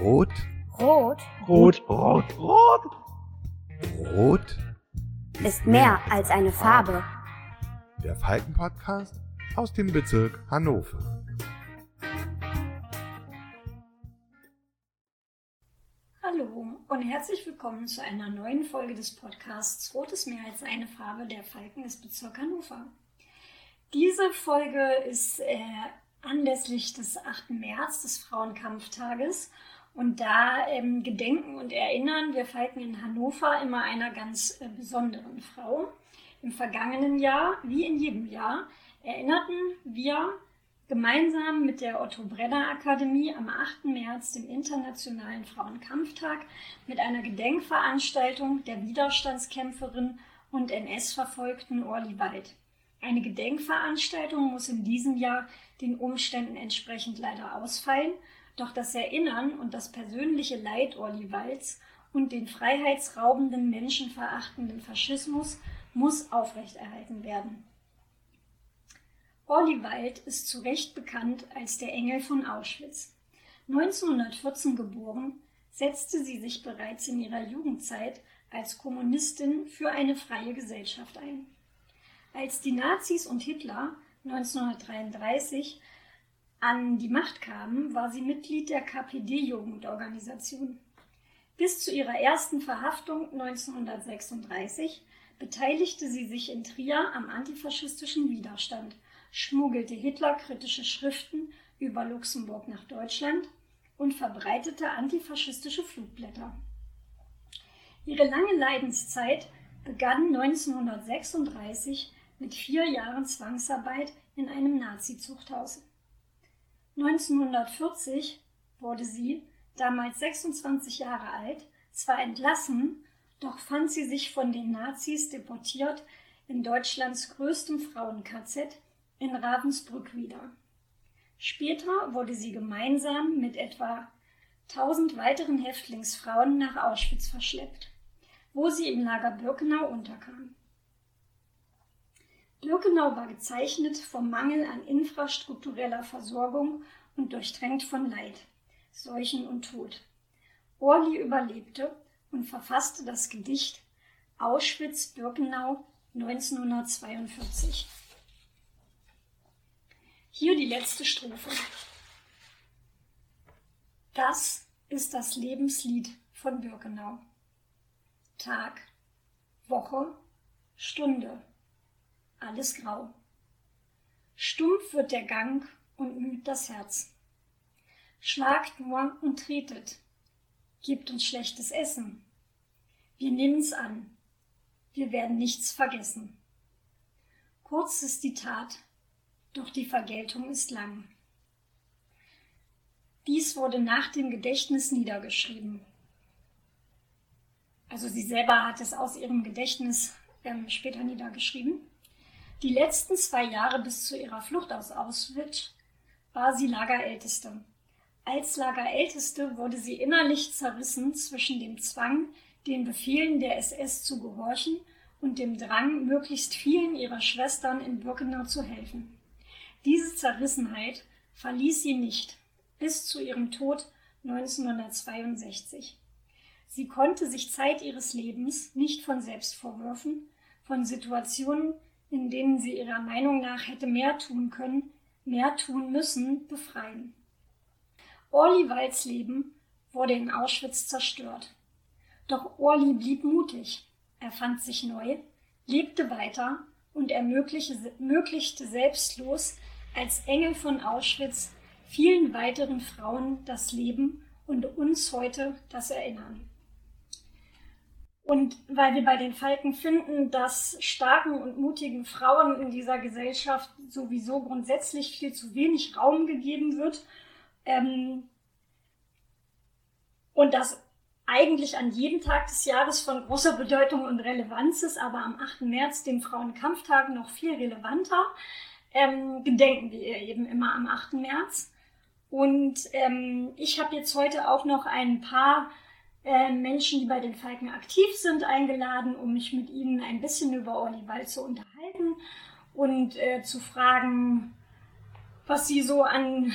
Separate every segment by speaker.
Speaker 1: Rot,
Speaker 2: Rot
Speaker 3: Rot, rot, rot.
Speaker 1: Rot,
Speaker 2: ist mehr als eine Farbe.
Speaker 1: der Falken-Podcast aus dem Bezirk Hannover.
Speaker 4: Hallo und herzlich willkommen zu einer neuen Folge des Podcasts Rot ist mehr als eine Farbe der Falken des Bezirks Hannover. Diese Folge ist äh, anlässlich des 8. März, des Frauenkampftages. Und da ähm, gedenken und erinnern wir Falken in Hannover immer einer ganz äh, besonderen Frau. Im vergangenen Jahr, wie in jedem Jahr, erinnerten wir gemeinsam mit der Otto Brenner Akademie am 8. März, dem Internationalen Frauenkampftag, mit einer Gedenkveranstaltung der Widerstandskämpferin und NS-Verfolgten Orli Wald. Eine Gedenkveranstaltung muss in diesem Jahr den Umständen entsprechend leider ausfallen, doch das Erinnern und das persönliche Leid Orli Walds und den freiheitsraubenden, menschenverachtenden Faschismus muss aufrechterhalten werden. Orli Wald ist zu Recht bekannt als der Engel von Auschwitz. 1914 geboren, setzte sie sich bereits in ihrer Jugendzeit als Kommunistin für eine freie Gesellschaft ein. Als die Nazis und Hitler 1933 an die Macht kamen, war sie Mitglied der KPD-Jugendorganisation. Bis zu ihrer ersten Verhaftung 1936 beteiligte sie sich in Trier am antifaschistischen Widerstand, schmuggelte Hitlerkritische Schriften über Luxemburg nach Deutschland und verbreitete antifaschistische Flugblätter. Ihre lange Leidenszeit begann 1936 mit vier Jahren Zwangsarbeit in einem Nazi-Zuchthaus. 1940 wurde sie, damals 26 Jahre alt, zwar entlassen, doch fand sie sich von den Nazis deportiert in Deutschlands größtem Frauen-KZ in Ravensbrück wieder. Später wurde sie gemeinsam mit etwa 1000 weiteren Häftlingsfrauen nach Auschwitz verschleppt, wo sie im Lager Birkenau unterkam. Birkenau war gezeichnet vom Mangel an infrastruktureller Versorgung und durchtränkt von Leid, Seuchen und Tod. Orli überlebte und verfasste das Gedicht Auschwitz-Birkenau 1942. Hier die letzte Strophe. Das ist das Lebenslied von Birkenau. Tag, Woche, Stunde, alles grau. Stumpf wird der Gang und müd das Herz. Schlagt nur und tretet, gebt uns schlechtes Essen. Wir nehmen's an, wir werden nichts vergessen. Kurz ist die Tat, doch die Vergeltung ist lang. Dies wurde nach dem Gedächtnis niedergeschrieben. Also sie selber hat es aus ihrem Gedächtnis ähm, später niedergeschrieben. Die letzten zwei Jahre bis zu ihrer Flucht aus Auschwitz war sie Lagerälteste. Als Lagerälteste wurde sie innerlich zerrissen zwischen dem Zwang, den Befehlen der SS zu gehorchen und dem Drang, möglichst vielen ihrer Schwestern in Birkenau zu helfen. Diese Zerrissenheit verließ sie nicht bis zu ihrem Tod 1962. Sie konnte sich Zeit ihres Lebens nicht von Selbstvorwürfen, von Situationen, in denen sie ihrer Meinung nach hätte mehr tun können, mehr tun müssen, befreien. Orli Walds Leben wurde in Auschwitz zerstört. Doch Orli blieb mutig. Er fand sich neu, lebte weiter und ermöglichte selbstlos als Engel von Auschwitz vielen weiteren Frauen das Leben und uns heute das Erinnern. Und weil wir bei den Falken finden, dass starken und mutigen Frauen in dieser Gesellschaft sowieso grundsätzlich viel zu wenig Raum gegeben wird ähm, und das eigentlich an jedem Tag des Jahres von großer Bedeutung und Relevanz ist, aber am 8. März, dem Frauenkampftag, noch viel relevanter, ähm, gedenken wir eben immer am 8. März. Und ähm, ich habe jetzt heute auch noch ein paar äh, Menschen, die bei den Falken aktiv sind, eingeladen, um mich mit ihnen ein bisschen über Orly Wald zu unterhalten und äh, zu fragen, was sie so an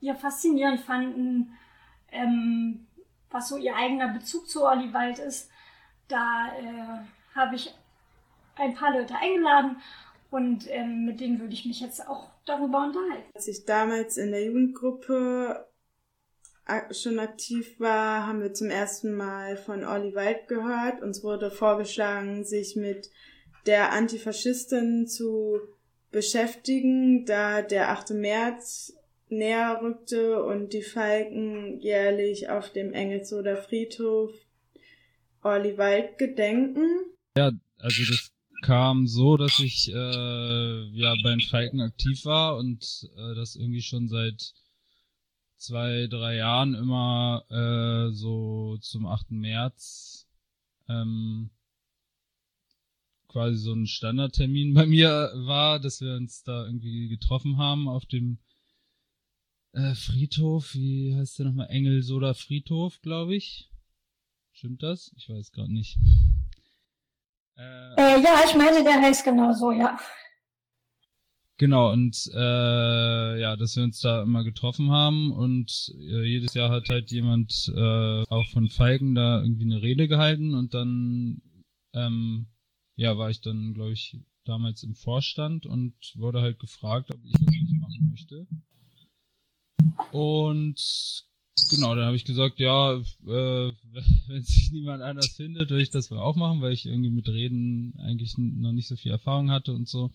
Speaker 4: ihr faszinierend fanden, ähm, was so ihr eigener Bezug zu Olli ist. Da äh, habe ich ein paar Leute eingeladen und ähm, mit denen würde ich mich jetzt auch darüber unterhalten.
Speaker 5: Als ich damals in der Jugendgruppe schon aktiv war, haben wir zum ersten Mal von Olli Wald gehört. Uns wurde vorgeschlagen, sich mit der Antifaschistin zu beschäftigen, da der 8. März näher rückte und die Falken jährlich auf dem Engelsoder Friedhof Olli Wald gedenken.
Speaker 6: Ja, also das kam so, dass ich äh, ja beim Falken aktiv war und äh, das irgendwie schon seit zwei, drei Jahren immer äh, so zum 8. März ähm, quasi so ein Standardtermin bei mir war, dass wir uns da irgendwie getroffen haben auf dem äh, Friedhof. Wie heißt der nochmal? Engelsoder Friedhof, glaube ich. Stimmt das? Ich weiß gerade nicht.
Speaker 4: Äh, äh, ja, ich meine, der heißt genau so, ja.
Speaker 6: Genau, und äh, ja, dass wir uns da immer getroffen haben und äh, jedes Jahr hat halt jemand äh, auch von Feigen da irgendwie eine Rede gehalten und dann ähm, ja, war ich dann, glaube ich, damals im Vorstand und wurde halt gefragt, ob ich das nicht machen möchte. Und genau, dann habe ich gesagt, ja, äh, wenn sich niemand anders findet, würde ich das wohl auch machen, weil ich irgendwie mit Reden eigentlich noch nicht so viel Erfahrung hatte und so.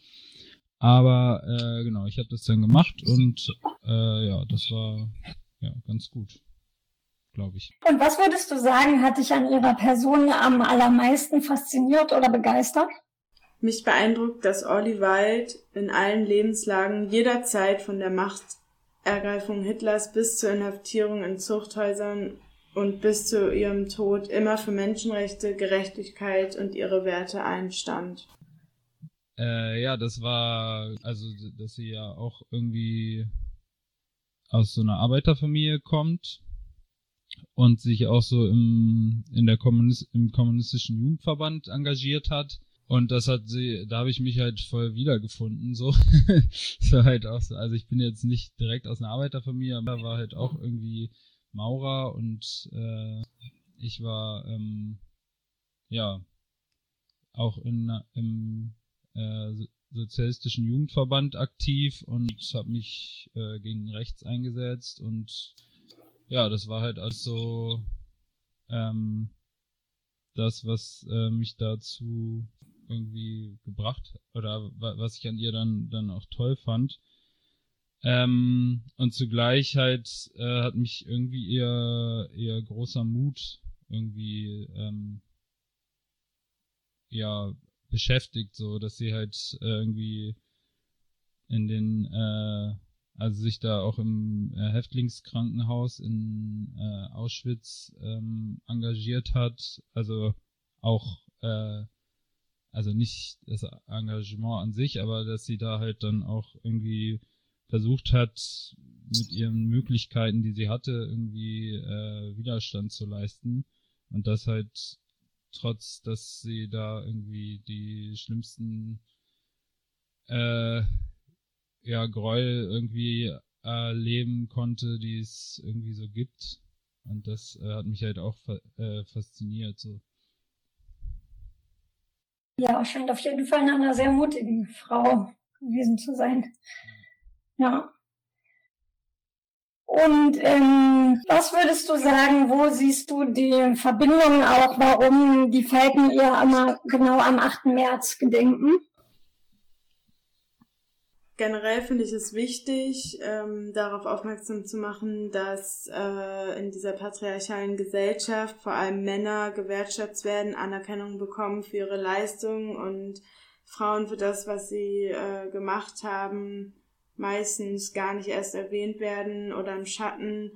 Speaker 6: Aber äh, genau, ich habe das dann gemacht und äh, ja, das war ja ganz gut, glaube ich.
Speaker 4: Und was würdest du sagen, hat dich an ihrer Person am allermeisten fasziniert oder begeistert?
Speaker 5: Mich beeindruckt, dass Olli Wald in allen Lebenslagen jederzeit von der Machtergreifung Hitlers bis zur Inhaftierung in Zuchthäusern und bis zu ihrem Tod immer für Menschenrechte, Gerechtigkeit und ihre Werte einstand.
Speaker 6: Äh, ja, das war, also, dass sie ja auch irgendwie aus so einer Arbeiterfamilie kommt und sich auch so im, in der Kommunist, im kommunistischen Jugendverband engagiert hat. Und das hat sie, da habe ich mich halt voll wiedergefunden, so. war halt auch so, also ich bin jetzt nicht direkt aus einer Arbeiterfamilie, aber war halt auch irgendwie Maurer und äh, ich war, ähm, ja, auch in, im äh, sozialistischen Jugendverband aktiv und habe mich äh, gegen rechts eingesetzt und ja, das war halt also ähm, das, was äh, mich dazu irgendwie gebracht oder was ich an ihr dann dann auch toll fand. Ähm, und zugleich halt äh, hat mich irgendwie ihr ihr großer Mut irgendwie ähm, ja beschäftigt, so dass sie halt äh, irgendwie in den, äh, also sich da auch im äh, Häftlingskrankenhaus in äh, Auschwitz ähm, engagiert hat, also auch, äh, also nicht das Engagement an sich, aber dass sie da halt dann auch irgendwie versucht hat, mit ihren Möglichkeiten, die sie hatte, irgendwie äh, Widerstand zu leisten. Und das halt trotz dass sie da irgendwie die schlimmsten äh, ja, Gräuel irgendwie erleben konnte, die es irgendwie so gibt. Und das äh, hat mich halt auch fa äh, fasziniert. So.
Speaker 4: Ja, scheint auf jeden Fall eine sehr mutige Frau gewesen zu sein. Ja. Und ähm, was würdest du sagen, wo siehst du die Verbindung auch, warum die Falken ihr immer genau am 8. März gedenken?
Speaker 5: Generell finde ich es wichtig, ähm, darauf aufmerksam zu machen, dass äh, in dieser patriarchalen Gesellschaft vor allem Männer gewertschätzt werden, Anerkennung bekommen für ihre Leistung und Frauen für das, was sie äh, gemacht haben, meistens gar nicht erst erwähnt werden oder im Schatten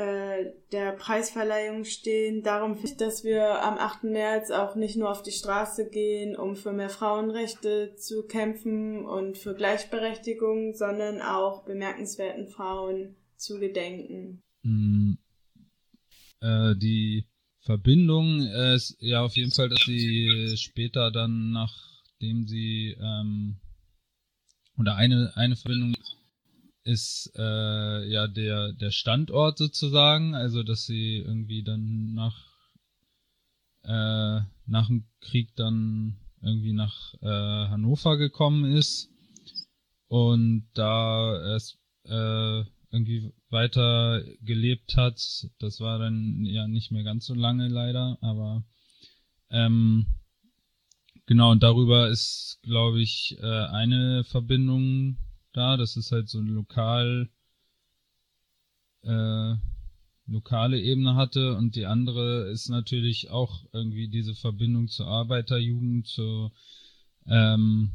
Speaker 5: äh, der Preisverleihung stehen. Darum finde ich, dass wir am 8. März auch nicht nur auf die Straße gehen, um für mehr Frauenrechte zu kämpfen und für Gleichberechtigung, sondern auch bemerkenswerten Frauen zu gedenken.
Speaker 6: Mm, äh, die Verbindung ist ja auf jeden Fall, dass sie später dann, nachdem sie ähm, oder eine, eine Verbindung ist äh, ja der, der Standort sozusagen, also dass sie irgendwie dann nach, äh, nach dem Krieg dann irgendwie nach äh, Hannover gekommen ist und da erst äh, irgendwie weiter gelebt hat. Das war dann ja nicht mehr ganz so lange leider, aber ähm, genau, und darüber ist, glaube ich, äh, eine Verbindung da. Das ist halt so ein lokal, äh, lokale Ebene hatte und die andere ist natürlich auch irgendwie diese Verbindung zur Arbeiterjugend, zu ähm,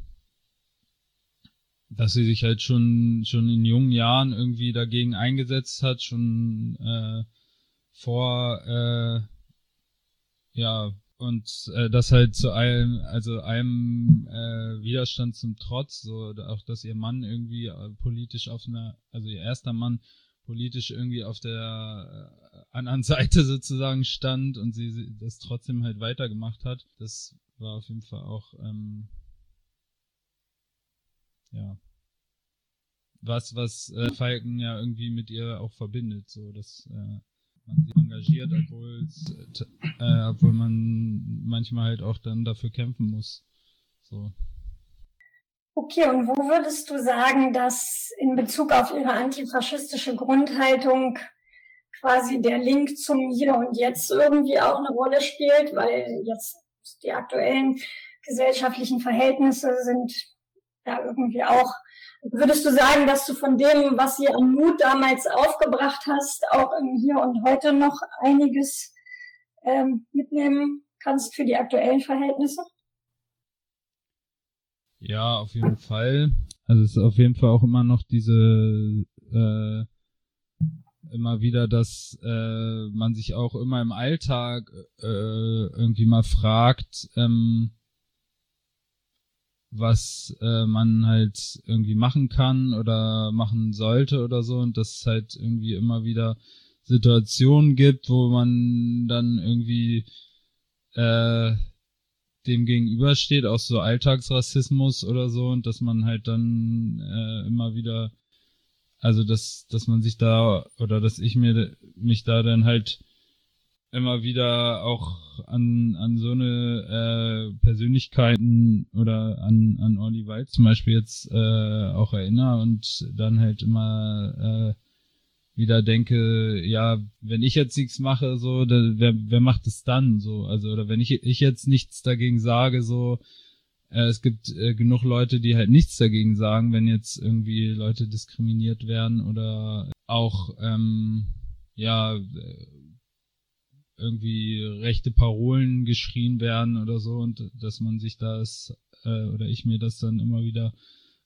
Speaker 6: dass sie sich halt schon schon in jungen Jahren irgendwie dagegen eingesetzt hat, schon äh, vor äh, ja und äh, das halt zu einem also einem äh, Widerstand zum Trotz, so auch dass ihr Mann irgendwie äh, politisch auf einer also ihr erster Mann politisch irgendwie auf der äh, anderen Seite sozusagen stand und sie, sie das trotzdem halt weitergemacht hat. Das war auf jeden Fall auch ähm, ja was, was äh, Falken ja irgendwie mit ihr auch verbindet, so dass äh, man sie engagiert, obwohl äh, obwohl man manchmal halt auch dann dafür kämpfen muss. So.
Speaker 4: Okay, und wo würdest du sagen, dass in Bezug auf ihre antifaschistische Grundhaltung quasi der Link zum Hier und Jetzt irgendwie auch eine Rolle spielt, weil jetzt die aktuellen gesellschaftlichen Verhältnisse sind ja irgendwie auch Würdest du sagen, dass du von dem, was ihr an Mut damals aufgebracht hast, auch Hier und heute noch einiges ähm, mitnehmen kannst für die aktuellen Verhältnisse?
Speaker 6: Ja, auf jeden Fall. Also es ist auf jeden Fall auch immer noch diese äh, immer wieder, dass äh, man sich auch immer im Alltag äh, irgendwie mal fragt, ähm, was äh, man halt irgendwie machen kann oder machen sollte oder so und dass es halt irgendwie immer wieder Situationen gibt, wo man dann irgendwie äh, dem gegenübersteht, auch so Alltagsrassismus oder so und dass man halt dann äh, immer wieder, also dass, dass man sich da oder dass ich mir mich da dann halt immer wieder auch an, an so eine äh, Persönlichkeiten oder an, an Olli Wald zum Beispiel jetzt äh, auch erinnere und dann halt immer äh, wieder denke, ja, wenn ich jetzt nichts mache, so, da, wer, wer macht es dann? So, also, oder wenn ich, ich jetzt nichts dagegen sage, so, äh, es gibt äh, genug Leute, die halt nichts dagegen sagen, wenn jetzt irgendwie Leute diskriminiert werden oder auch ähm, ja irgendwie rechte Parolen geschrien werden oder so und dass man sich das äh, oder ich mir das dann immer wieder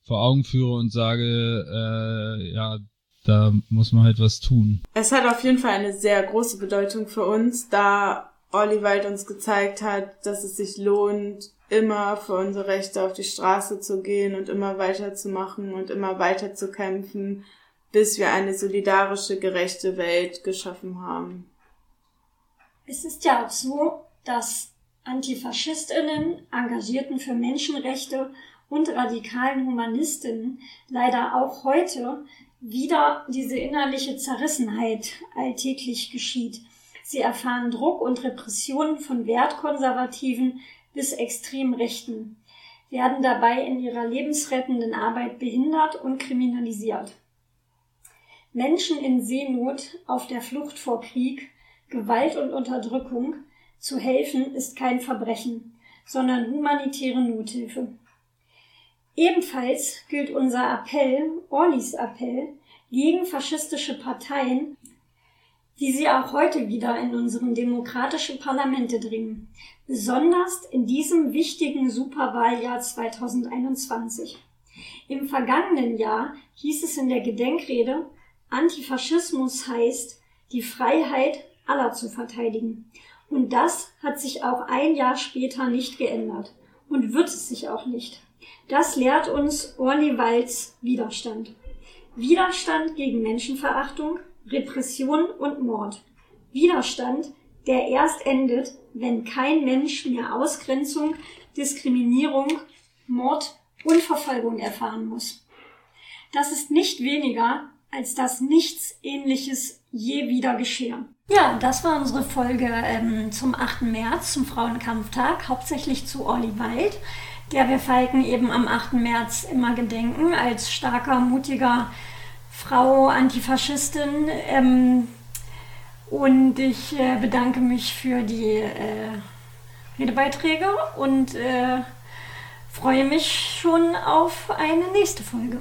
Speaker 6: vor Augen führe und sage, äh, ja, da muss man halt was tun.
Speaker 5: Es hat auf jeden Fall eine sehr große Bedeutung für uns, da Olli Wald uns gezeigt hat, dass es sich lohnt, immer für unsere Rechte auf die Straße zu gehen und immer weiterzumachen und immer weiter zu kämpfen, bis wir eine solidarische, gerechte Welt geschaffen haben.
Speaker 4: Es ist ja auch so, dass Antifaschistinnen, Engagierten für Menschenrechte und radikalen Humanistinnen leider auch heute wieder diese innerliche Zerrissenheit alltäglich geschieht. Sie erfahren Druck und Repressionen von Wertkonservativen bis extrem Rechten, werden dabei in ihrer lebensrettenden Arbeit behindert und kriminalisiert. Menschen in Seenot auf der Flucht vor Krieg Gewalt und Unterdrückung zu helfen ist kein Verbrechen, sondern humanitäre Nothilfe. Ebenfalls gilt unser Appell, Orlis Appell, gegen faschistische Parteien, wie sie auch heute wieder in unseren demokratischen Parlamente dringen, besonders in diesem wichtigen Superwahljahr 2021. Im vergangenen Jahr hieß es in der Gedenkrede, Antifaschismus heißt, die Freiheit aller zu verteidigen. Und das hat sich auch ein Jahr später nicht geändert und wird es sich auch nicht. Das lehrt uns Orly Walds Widerstand. Widerstand gegen Menschenverachtung, Repression und Mord. Widerstand, der erst endet, wenn kein Mensch mehr Ausgrenzung, Diskriminierung, Mord und Verfolgung erfahren muss. Das ist nicht weniger, als dass nichts Ähnliches je wieder geschehe. Ja, das war unsere Folge ähm, zum 8. März, zum Frauenkampftag, hauptsächlich zu Orly Wald, der wir Falken eben am 8. März immer gedenken, als starker, mutiger Frau, Antifaschistin. Ähm, und ich äh, bedanke mich für die äh, Redebeiträge und äh, freue mich schon auf eine nächste Folge.